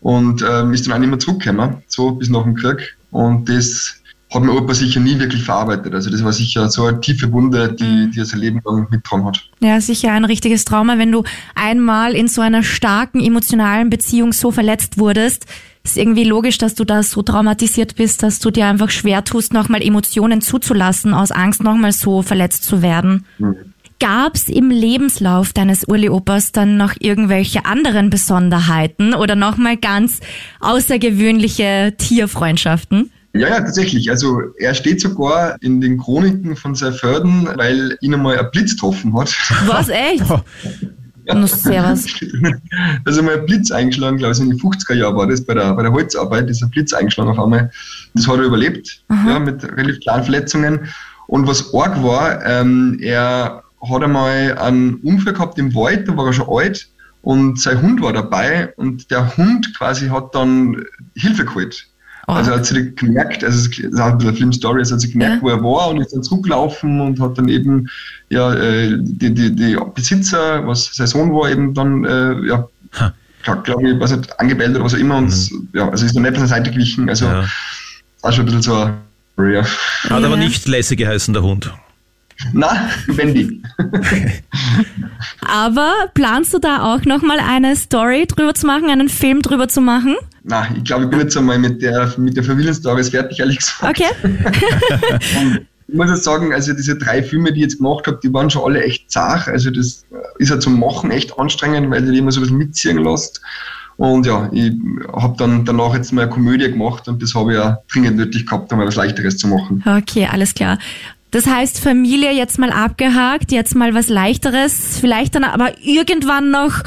Speaker 2: und ähm, ist dann auch nicht mehr zurückgekommen, so bis nach dem Krieg. Und das hat mein Opa sicher nie wirklich verarbeitet. Also das war sicher so eine tiefe Wunde, die, die er sein Leben lang mitgetragen hat.
Speaker 1: Ja, sicher ein richtiges Trauma, wenn du einmal in so einer starken emotionalen Beziehung so verletzt wurdest. Ist irgendwie logisch, dass du da so traumatisiert bist, dass du dir einfach schwer tust, nochmal Emotionen zuzulassen, aus Angst nochmal so verletzt zu werden. Gab's im Lebenslauf deines Urli-Opas dann noch irgendwelche anderen Besonderheiten oder nochmal ganz außergewöhnliche Tierfreundschaften?
Speaker 2: Ja, ja, tatsächlich. Also er steht sogar in den Chroniken von Seiförden, weil ihn einmal ein Blitz getroffen hat.
Speaker 1: Was, echt? Na, servus.
Speaker 2: Ist einmal ein Blitz eingeschlagen, glaube ich, in den 50er Jahren war das, bei der, bei der Holzarbeit ist ein Blitz eingeschlagen auf einmal. Das hat er überlebt, ja, mit relativ kleinen Verletzungen. Und was arg war, ähm, er hat einmal einen Unfall gehabt im Wald, da war er schon alt und sein Hund war dabei und der Hund quasi hat dann Hilfe geholt.
Speaker 1: Oh.
Speaker 2: Also er hat sich gemerkt, also es ist auch ein bisschen eine Film-Story, es hat sich gemerkt,
Speaker 1: Ja.
Speaker 2: wo er war und ist dann zurückgelaufen und hat dann eben ja, äh, die, die, die Besitzer, was sein Sohn war, eben dann, äh, ja, glaube ich, was nicht, angebellt oder was auch immer und ja, also ist dann nicht von der Seite gewichen, also
Speaker 5: Ja.
Speaker 2: das war schon ein bisschen so ein Story, ja.
Speaker 5: Hat aber nicht Lassie geheißen, der Hund.
Speaker 2: Na, Wendy.
Speaker 1: Aber planst du da auch nochmal eine Story drüber zu machen, einen Film drüber zu machen?
Speaker 2: Na, ich glaube, ich bin jetzt einmal mit der, mit der Familienstories fertig, ehrlich gesagt.
Speaker 1: Okay.
Speaker 2: Ich muss jetzt sagen, also diese drei Filme, die ich jetzt gemacht habe, die waren schon alle echt zart. Also das ist ja zum Machen echt anstrengend, weil du die immer so ein bisschen mitziehen lässt. Und ja, ich habe dann danach jetzt mal eine Komödie gemacht und das habe ich ja dringend nötig gehabt, um mal was Leichteres zu machen.
Speaker 1: Okay, alles klar. Das heißt, Familie jetzt mal abgehakt, jetzt mal was leichteres, vielleicht dann aber irgendwann noch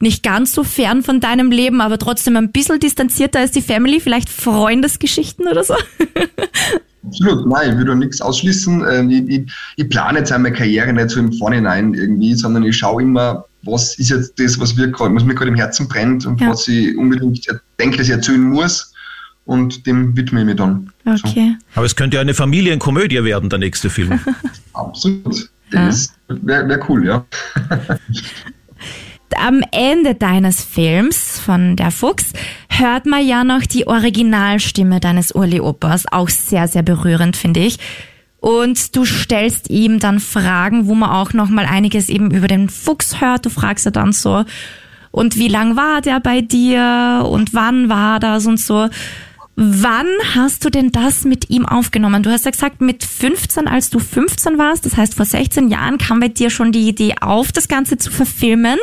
Speaker 1: nicht ganz so fern von deinem Leben, aber trotzdem ein bisschen distanzierter als die Family, vielleicht Freundesgeschichten oder so?
Speaker 2: Absolut, nein, ich würde nichts ausschließen. Ähm, Ich, ich, ich plane jetzt einmal Karriere nicht so im Vorhinein irgendwie, sondern ich schaue immer, was ist jetzt das, was, wir was mir gerade im Herzen brennt und
Speaker 1: Ja.
Speaker 2: was ich unbedingt denke, dass ich erzählen muss. Und dem widme ich mich dann.
Speaker 1: Okay.
Speaker 5: Aber es könnte ja eine Familienkomödie werden, der nächste Film.
Speaker 2: Absolut.
Speaker 1: Ja.
Speaker 2: Das wäre wär cool, ja.
Speaker 1: Am Ende deines Films von Der Fuchs hört man ja noch die Originalstimme deines Urli Opas, auch sehr, sehr berührend, finde ich. Und du stellst ihm dann Fragen, wo man auch noch mal einiges eben über den Fuchs hört. Du fragst ja dann so, und wie lang war der bei dir und wann war das und so. Wann hast du denn das mit ihm aufgenommen? Du hast ja gesagt, mit 15, als du 15 warst, das heißt vor 16 Jahren, kam bei dir schon die Idee auf, das Ganze zu verfilmen.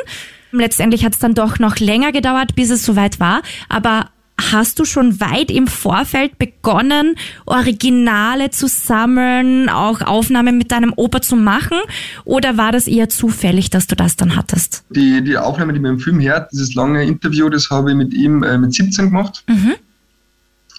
Speaker 1: Letztendlich hat es dann doch noch länger gedauert, bis es soweit war. Aber hast du schon weit im Vorfeld begonnen, Originale zu sammeln, auch Aufnahmen mit deinem Opa zu machen? Oder war das eher zufällig, dass du das dann hattest?
Speaker 2: Die, die Aufnahme, die man im Film hört, dieses lange Interview, das habe ich mit ihm äh, mit 17 gemacht.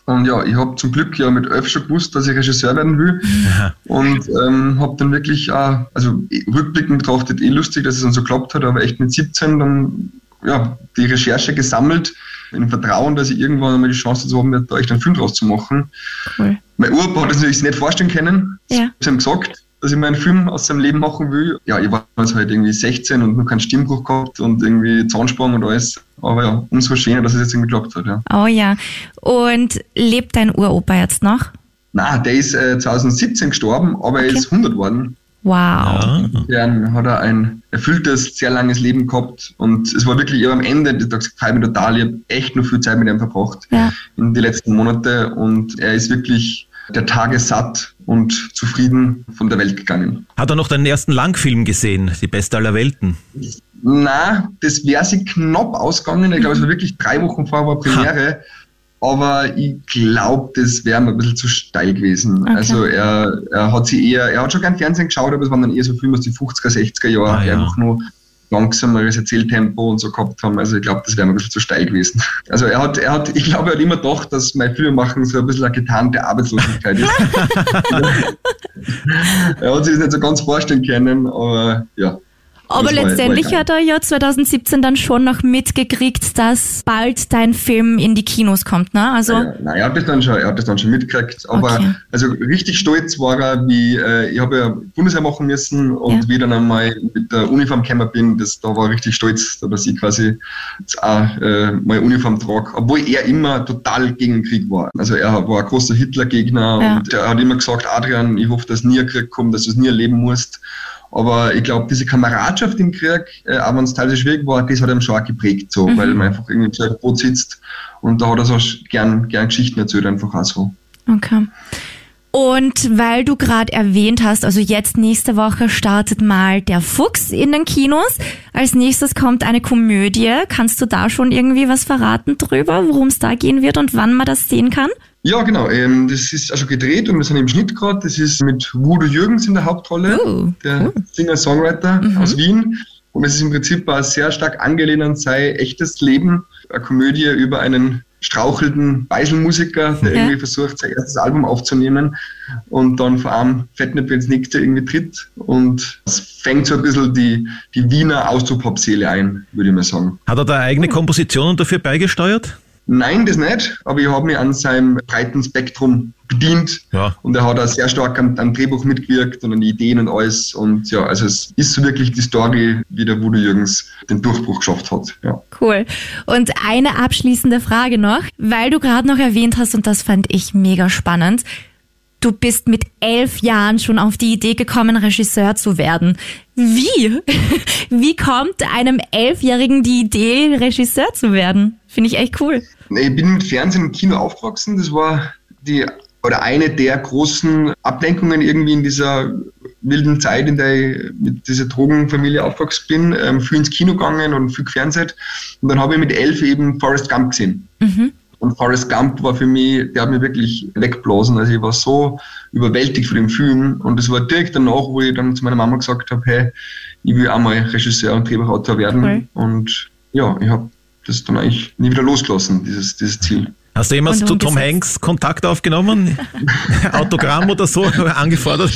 Speaker 2: Und ja, ich habe zum Glück ja mit 11 schon gewusst, dass ich Regisseur werden will. Und ähm, habe dann wirklich, äh, also rückblickend betrachtet, eh lustig, dass es dann so geklappt hat, aber echt mit 17 dann ja, die Recherche gesammelt, im Vertrauen, dass ich irgendwann einmal die Chance dazu haben werde, da echt einen Film draus zu machen.
Speaker 1: Cool.
Speaker 2: Mein Opa hat das natürlich nicht vorstellen können.
Speaker 1: Ja.
Speaker 2: Ich habe ihm gesagt, dass ich mir einen Film aus seinem Leben machen will. Ja, ich war damals halt irgendwie 16 und noch keinen Stimmbruch gehabt und irgendwie Zahnsprung und alles. Aber ja, umso schöner, dass es jetzt irgendwie geklappt hat, ja.
Speaker 1: Oh ja. Und lebt dein Uropa jetzt noch?
Speaker 2: Na, der ist äh, 2017 gestorben, aber er
Speaker 1: Okay.
Speaker 2: ist 100 worden.
Speaker 1: Wow.
Speaker 5: Ja.
Speaker 2: Dann hat er ein erfülltes, sehr langes Leben gehabt und es war wirklich ich hab am Ende des Tages gefällt mir total. Ich habe echt nur viel Zeit mit ihm verbracht
Speaker 1: Ja.
Speaker 2: in den letzten Monate und er ist wirklich der Tage satt und zufrieden von der Welt gegangen.
Speaker 5: Hat er noch deinen ersten Langfilm gesehen, Die Beste aller Welten?
Speaker 2: Na, das wäre sie knapp ausgegangen. Ich glaube, es war wirklich drei Wochen vorher war Premiere. Aber ich glaube, das wäre mir ein bisschen zu steil gewesen.
Speaker 1: Okay.
Speaker 2: Also er, er hat sie eher, er hat schon gern Fernsehen geschaut, aber es waren dann eher so Filme aus den 50er, 60er Jahren,
Speaker 5: Ah, ja.
Speaker 2: einfach nur langsameres Erzähltempo und so gehabt haben. Also ich glaube, das wäre mir ein bisschen zu steil gewesen. Also er hat, er hat, ich glaube, er hat immer gedacht, dass mein Filmemachen so ein bisschen eine getarnte Arbeitslosigkeit ist. er hat sich das nicht so ganz vorstellen können, aber ja.
Speaker 1: Aber
Speaker 2: Das
Speaker 1: letztendlich
Speaker 2: war
Speaker 1: hat er ja 2017 dann schon noch mitgekriegt, dass bald dein Film in die Kinos kommt, ne? Also,
Speaker 2: Ja, nein, er hat das dann schon, er hat das dann schon mitgekriegt. Aber
Speaker 1: Okay.
Speaker 2: also richtig stolz war er, wie äh, ich habe ja Bundesheer machen müssen und
Speaker 1: Ja.
Speaker 2: wie ich dann einmal mit der Uniform gekommen bin, das, da war er richtig stolz, dass ich quasi jetzt auch äh, meine Uniform trage. Obwohl er immer total gegen den Krieg war. Also er war ein großer Hitler-Gegner
Speaker 1: Ja.
Speaker 2: und er hat immer gesagt, Adrian, ich hoffe, dass nie ein Krieg kommt, dass du es nie erleben musst. Aber ich glaube, diese Kameradschaft im Krieg, äh, auch wenn es teilweise schwierig war, das hat ihm schon auch geprägt, so,
Speaker 1: Mhm.
Speaker 2: weil man einfach irgendwie im selben Boot sitzt und da hat er so gern, gern Geschichten erzählt, einfach auch so.
Speaker 1: okay. Und weil du gerade erwähnt hast, also jetzt nächste Woche startet mal der Fuchs in den Kinos. Als nächstes kommt eine Komödie. Kannst du da schon irgendwie was verraten drüber, worum es da gehen wird und wann man das sehen kann?
Speaker 2: Ja, genau. Ähm, das ist also gedreht und wir sind im Schnitt gerade. Das ist mit Wudo Jürgens in der Hauptrolle,
Speaker 1: Oh,
Speaker 2: der Singer-Songwriter aus Wien. Und es ist im Prinzip ein sehr stark angelehnt an sein echtes Leben. Eine Komödie über einen strauchelnden Beiselmusiker, der
Speaker 1: Ja.
Speaker 2: irgendwie versucht, sein erstes Album aufzunehmen und dann vor allem Fettnäpfchen ins nächste irgendwie tritt. Und es fängt so ein bisschen die, die Wiener Austropop-Seele ein, würde ich mal sagen.
Speaker 5: Hat er da eigene Kompositionen dafür beigesteuert?
Speaker 2: Nein, das nicht, aber ich habe mich an seinem breiten Spektrum bedient
Speaker 5: Ja.
Speaker 2: und er hat auch sehr stark am, am Drehbuch mitgewirkt und an die Ideen und alles und ja, also es ist so wirklich die Story, wie der Wudo Jürgens den Durchbruch geschafft hat, ja.
Speaker 1: Cool. Und eine abschließende Frage noch, weil du gerade noch erwähnt hast, und das fand ich mega spannend. Du bist mit elf Jahren schon auf die Idee gekommen, Regisseur zu werden. Wie? Wie kommt einem Elfjährigen die Idee, Regisseur zu werden? Finde ich echt cool.
Speaker 2: Ich bin mit Fernsehen und Kino aufgewachsen, das war die oder eine der großen Ablenkungen irgendwie in dieser wilden Zeit, in der ich mit dieser Drogenfamilie aufgewachsen bin, ähm, viel ins Kino gegangen und viel gefernseht. Und dann habe ich mit elf eben Forrest Gump gesehen. Und Forrest Gump war für mich, der hat mich wirklich weggeblasen. Also ich war so überwältigt von dem Film. Und es war direkt danach, wo ich dann zu meiner Mama gesagt habe, hey, ich will einmal Regisseur und Drehbuchautor werden.
Speaker 1: Cool.
Speaker 2: Und ja, ich habe das dann eigentlich nie wieder losgelassen, dieses, dieses Ziel.
Speaker 5: Hast du jemals zu Tom. Hanks Kontakt aufgenommen? Autogramm oder so angefordert?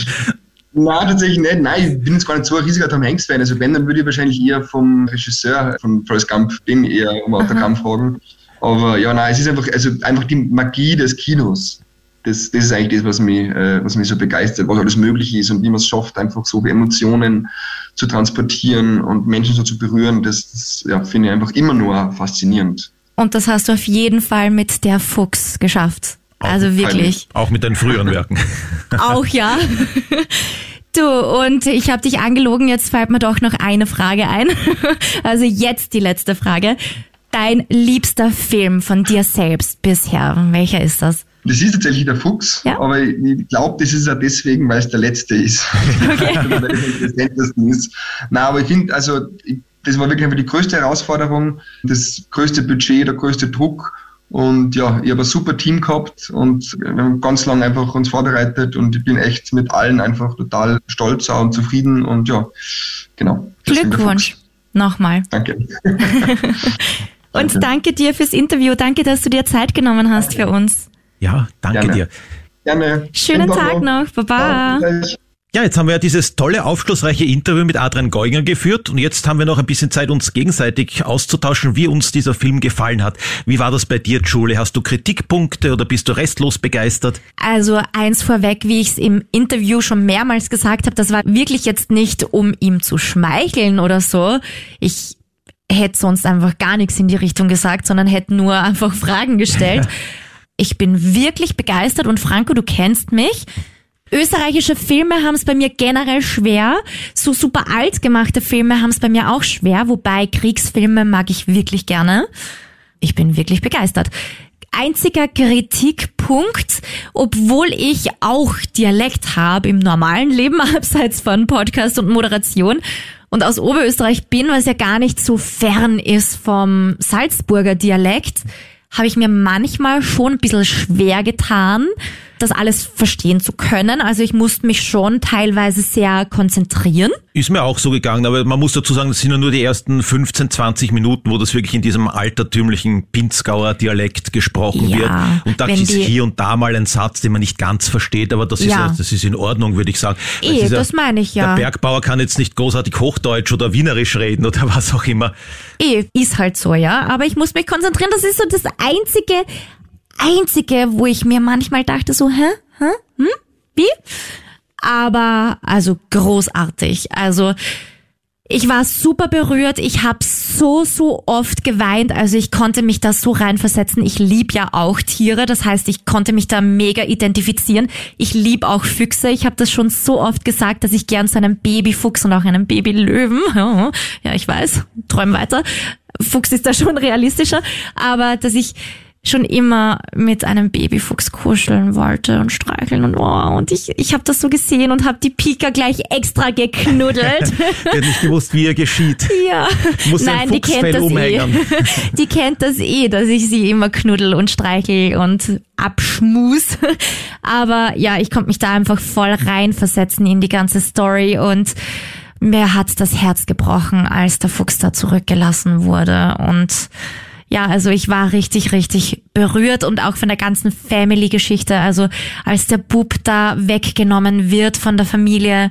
Speaker 2: Nein, tatsächlich nicht. Nein, ich bin jetzt gar nicht so ein riesiger Tom Hanks-Fan. Also wenn, dann würde ich wahrscheinlich eher vom Regisseur von Forrest Gump den eher um Autogramm fragen. Aber ja, nein, es ist einfach, also einfach die Magie des Kinos. Das, das ist eigentlich das, was mich, äh, was mich so begeistert, was alles möglich ist und wie man es schafft, einfach so Emotionen zu transportieren und Menschen so zu berühren. Das, das ja, finde ich einfach immer nur faszinierend.
Speaker 1: Und das hast du auf jeden Fall mit der Fuchs geschafft. Also wirklich.
Speaker 5: Auch mit deinen früheren Werken.
Speaker 1: Auch ja. Du, und ich habe dich angelogen, jetzt fällt mir doch noch eine Frage ein. Also jetzt die letzte Frage. Dein liebster Film von dir selbst bisher, welcher ist das?
Speaker 2: Das ist tatsächlich der Fuchs,
Speaker 1: Ja.
Speaker 2: aber ich, glaube, das ist auch deswegen, weil es der letzte ist. Also, weil es am interessantesten ist. Nein, aber ich finde, also, das war wirklich einfach die größte Herausforderung, das größte Budget, der größte Druck. Und ja, ich habe ein super Team gehabt und wir haben ganz lange einfach uns vorbereitet und ich bin echt mit allen einfach total stolz und zufrieden und ja, genau.
Speaker 1: Glückwunsch. Nochmal.
Speaker 2: Danke.
Speaker 1: Und danke dir fürs Interview. Danke, dass du dir Zeit genommen hast für uns.
Speaker 5: Ja, danke
Speaker 2: Gerne.
Speaker 5: dir.
Speaker 2: Gerne.
Speaker 1: Schönen Tag noch. Baba.
Speaker 2: Ja,
Speaker 5: jetzt haben wir ja dieses tolle, aufschlussreiche Interview mit Adrian Geuger geführt und jetzt haben wir noch ein bisschen Zeit, uns gegenseitig auszutauschen, wie uns dieser Film gefallen hat. Wie war das bei dir, Julie? Hast du Kritikpunkte oder bist du restlos begeistert?
Speaker 1: Also eins vorweg, wie ich es im Interview schon mehrmals gesagt habe, das war wirklich jetzt nicht, um ihm zu schmeicheln oder so. Ich hätte sonst einfach gar nichts in die Richtung gesagt, sondern hätte nur einfach Fragen gestellt. Ich bin wirklich begeistert und Franco, du kennst mich. Österreichische Filme haben es bei mir generell schwer. So super alt gemachte Filme haben es bei mir auch schwer, wobei Kriegsfilme mag ich wirklich gerne. Ich bin wirklich begeistert. Einziger Kritikpunkt, obwohl ich auch Dialekt habe im normalen Leben, abseits von Podcast und Moderation und aus Oberösterreich bin, was ja gar nicht so fern ist vom Salzburger Dialekt, habe ich mir manchmal schon ein bisschen schwer getan, das alles verstehen zu können. Also ich musste mich schon teilweise sehr konzentrieren.
Speaker 5: Ist mir auch so gegangen, aber man muss dazu sagen, das sind ja nur die ersten 15, 20 Minuten, wo das wirklich in diesem altertümlichen Pinzgauer Dialekt gesprochen
Speaker 1: Ja,
Speaker 5: wird. Und da ist hier und da mal ein Satz, den man nicht ganz versteht, aber das ist,
Speaker 1: Ja.
Speaker 5: ja, das ist in Ordnung, würde ich sagen.
Speaker 1: Eh,
Speaker 5: ist ja-
Speaker 1: das meine ich ja.
Speaker 5: Der Bergbauer kann jetzt nicht großartig Hochdeutsch oder Wienerisch reden oder was auch immer.
Speaker 1: Eh, ist halt so, ja. Aber ich muss mich konzentrieren. Das ist so das einzige, einzige, wo ich mir manchmal dachte so, hä, hä, hm, wie? Aber, also großartig. Also, ich war super berührt. Ich habe so, so oft geweint. Also ich konnte mich da so reinversetzen. Ich lieb ja auch Tiere. Das heißt, ich konnte mich da mega identifizieren. Ich lieb auch Füchse. Ich habe das schon so oft gesagt, dass ich gern so einen Babyfuchs und auch einen Babylöwen. Ja, ich weiß. Träum weiter. Fuchs ist da schon realistischer. Aber dass ich schon immer mit einem Babyfuchs kuscheln wollte und streicheln und oh, und ich ich habe das so gesehen und habe die Pika gleich extra geknuddelt.
Speaker 5: Der hat nicht gewusst, wie er geschieht.
Speaker 1: Ja.
Speaker 5: Muss ein
Speaker 1: Nein, die kennt das
Speaker 5: umhängen.
Speaker 1: eh. Die kennt das eh, dass ich sie immer knuddel und streichel und abschmus. Aber ja, ich konnte mich da einfach voll reinversetzen in die ganze Story und mir hat das Herz gebrochen, als der Fuchs da zurückgelassen wurde und ja, also ich war richtig, richtig berührt und auch von der ganzen Family-Geschichte. Also als der Bub da weggenommen wird von der Familie,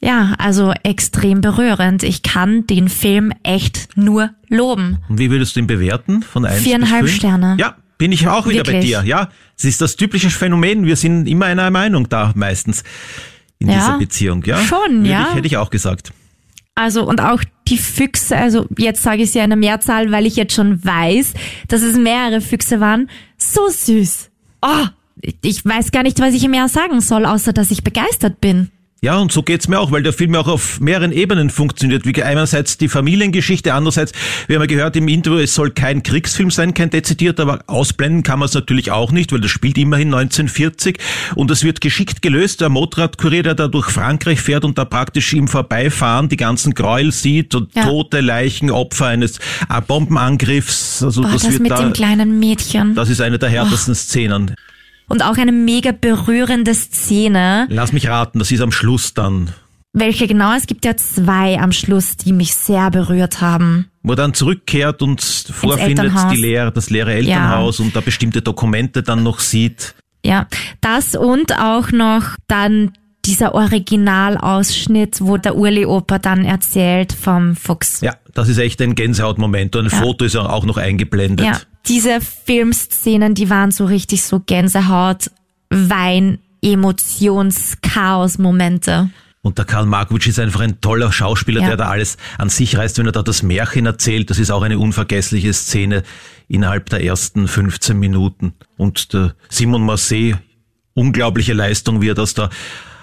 Speaker 1: ja, also extrem berührend. Ich kann den Film echt nur loben.
Speaker 5: Und wie würdest du ihn bewerten? Von eins
Speaker 1: Viereinhalb
Speaker 5: bis fünf?
Speaker 1: Sterne.
Speaker 5: Ja, bin ich auch wieder bei
Speaker 1: Wirklich.
Speaker 5: dir. Ja, es ist das typische Phänomen. Wir sind immer einer Meinung da meistens in
Speaker 1: Ja,
Speaker 5: dieser Beziehung. Ja,
Speaker 1: schon,
Speaker 5: Würde
Speaker 1: ja.
Speaker 5: Ich, hätte ich auch gesagt.
Speaker 1: Also und auch die Füchse, also jetzt sage ich es ja in der Mehrzahl, weil ich jetzt schon weiß, dass es mehrere Füchse waren. So süß. Oh, ich weiß gar nicht, was ich mehr sagen soll, außer dass ich begeistert bin.
Speaker 5: Ja, und so geht's mir auch, weil der Film ja auch auf mehreren Ebenen funktioniert. Wie einerseits die Familiengeschichte, andererseits, wir haben ja gehört im Intro, es soll kein Kriegsfilm sein, kein dezidiert, aber ausblenden kann man es natürlich auch nicht, weil das spielt immerhin 1940 und es wird geschickt gelöst. Der Motorradkurier, der da durch Frankreich fährt und da praktisch im Vorbeifahren die ganzen Gräuel sieht und
Speaker 1: Ja.
Speaker 5: tote Leichen, Opfer eines äh, Bombenangriffs. Also
Speaker 1: Boah,
Speaker 5: das,
Speaker 1: das,
Speaker 5: wird
Speaker 1: mit
Speaker 5: da,
Speaker 1: dem kleinen Mädchen.
Speaker 5: das ist eine der härtesten Szenen.
Speaker 1: Und auch eine mega berührende Szene.
Speaker 5: Lass mich raten, das ist am Schluss dann.
Speaker 1: Welche genau? Es gibt ja zwei am Schluss, die mich sehr berührt haben.
Speaker 5: wo er dann zurückkehrt und vorfindet die Lehr das leere Elternhaus und da bestimmte Dokumente dann noch sieht.
Speaker 1: Ja, das und auch noch dann dieser Originalausschnitt, wo der Urli Opa dann erzählt vom Fuchs.
Speaker 5: Ja, das ist echt ein Gänsehautmoment und ein
Speaker 1: Ja.
Speaker 5: Foto ist ja auch noch eingeblendet.
Speaker 1: Ja, diese Filmszenen, die waren so richtig so Gänsehaut, Wein, Emotions, Chaos-Momente.
Speaker 5: Und der Karl Markovic ist einfach ein toller Schauspieler,
Speaker 1: Ja.
Speaker 5: der da alles an sich reißt, wenn er da das Märchen erzählt. Das ist auch eine unvergessliche Szene innerhalb der ersten 15 Minuten. Und der Simon Marseille, unglaubliche Leistung, wie er das da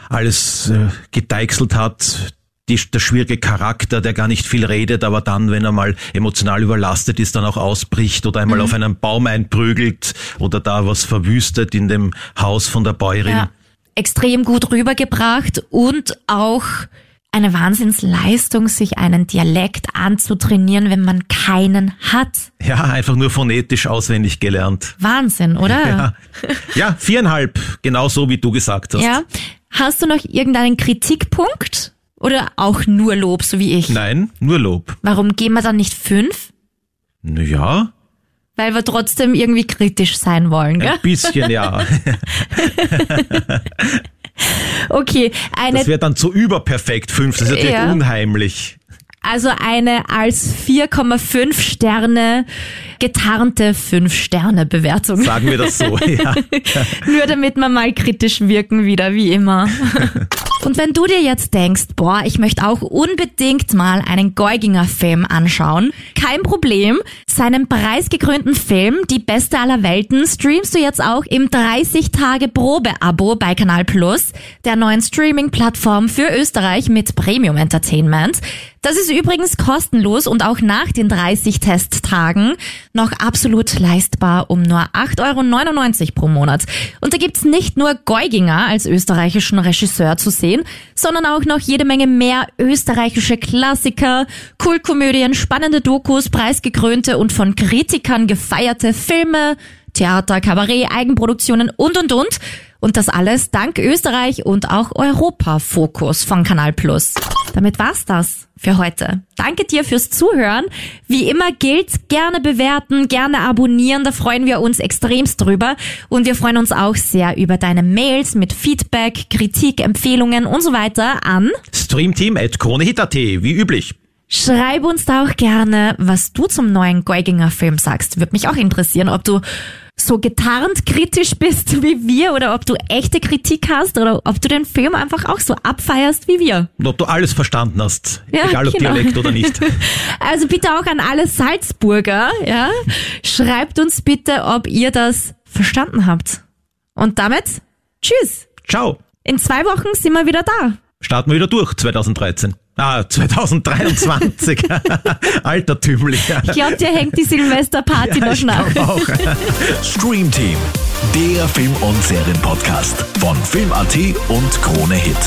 Speaker 5: alles äh, gedeichselt hat. Die, der schwierige Charakter, der gar nicht viel redet, aber dann, wenn er mal emotional überlastet ist, dann auch ausbricht oder einmal auf einen Baum einprügelt oder da was verwüstet in dem Haus von der Bäuerin.
Speaker 1: Ja, extrem gut rübergebracht und auch eine Wahnsinnsleistung, sich einen Dialekt anzutrainieren, wenn man keinen hat.
Speaker 5: Ja, einfach nur phonetisch auswendig gelernt.
Speaker 1: Wahnsinn, oder?
Speaker 5: Ja, ja viereinhalb, genau so wie du gesagt hast.
Speaker 1: Ja. Hast du noch irgendeinen Kritikpunkt? Oder auch nur Lob, so wie ich?
Speaker 5: Nein, nur Lob.
Speaker 1: Warum gehen wir dann nicht fünf?
Speaker 5: Ja,
Speaker 1: Weil wir trotzdem irgendwie kritisch sein wollen, gell?
Speaker 5: ein bisschen ja.
Speaker 1: Okay, eine,
Speaker 5: Das wäre dann zu überperfekt fünf, das ist
Speaker 1: Ja.
Speaker 5: unheimlich.
Speaker 1: Also eine als 4,5 Sterne getarnte 5 Sterne Bewertung.
Speaker 5: Sagen wir das so. Ja.
Speaker 1: Nur damit wir mal kritisch wirken wieder, wie immer. Und wenn du dir jetzt denkst, boah, ich möchte auch unbedingt mal einen Geuginger Film anschauen, kein Problem. Seinen preisgekrönten Film Die Beste aller Welten streamst du jetzt auch im 30-Tage-Probe-Abo bei Kanal Plus, der neuen Streaming-Plattform für Österreich mit Premium Entertainment. Das ist übrigens kostenlos und auch nach den 30 Testtagen noch absolut leistbar um nur 8,99 Euro pro Monat. Und da gibt's nicht nur Geuginger als österreichischen Regisseur zu sehen, sondern auch noch jede Menge mehr österreichische Klassiker, Kultkomödien, spannende Dokus, preisgekrönte und von Kritikern gefeierte Filme, Theater, Kabarett, Eigenproduktionen und und und. Und das alles dank Österreich und auch Europa-Fokus von Kanal Plus. Damit war's das für heute. Danke dir fürs Zuhören. Wie immer gilt, gerne bewerten, gerne abonnieren, da freuen wir uns extremst drüber. Und wir freuen uns auch sehr über deine Mails mit Feedback, Kritik, Empfehlungen und so weiter an
Speaker 5: Streamteam.kronehit.at, wie üblich.
Speaker 1: Schreib uns da auch gerne, was du zum neuen Geuginger Film sagst. Würde mich auch interessieren, ob du so getarnt kritisch bist wie wir oder ob du echte Kritik hast oder ob du den Film einfach auch so abfeierst wie wir.
Speaker 5: Und ob du alles verstanden hast,
Speaker 1: Ja,
Speaker 5: egal ob
Speaker 1: genau.
Speaker 5: Dialekt oder nicht.
Speaker 1: Also bitte auch an alle Salzburger, ja. Schreibt uns bitte, ob ihr das verstanden habt. Und damit, tschüss.
Speaker 5: Ciao.
Speaker 1: In zwei Wochen sind wir wieder da.
Speaker 5: Starten wir wieder durch 2013. Ah, 2023. Altertümlich.
Speaker 1: Ich glaube, dir hängt die Silvesterparty
Speaker 5: Ja,
Speaker 1: noch
Speaker 5: ich
Speaker 1: nach.
Speaker 5: auch.
Speaker 4: Stream Team, der Film- und Serienpodcast von Film.at und Krone Hit.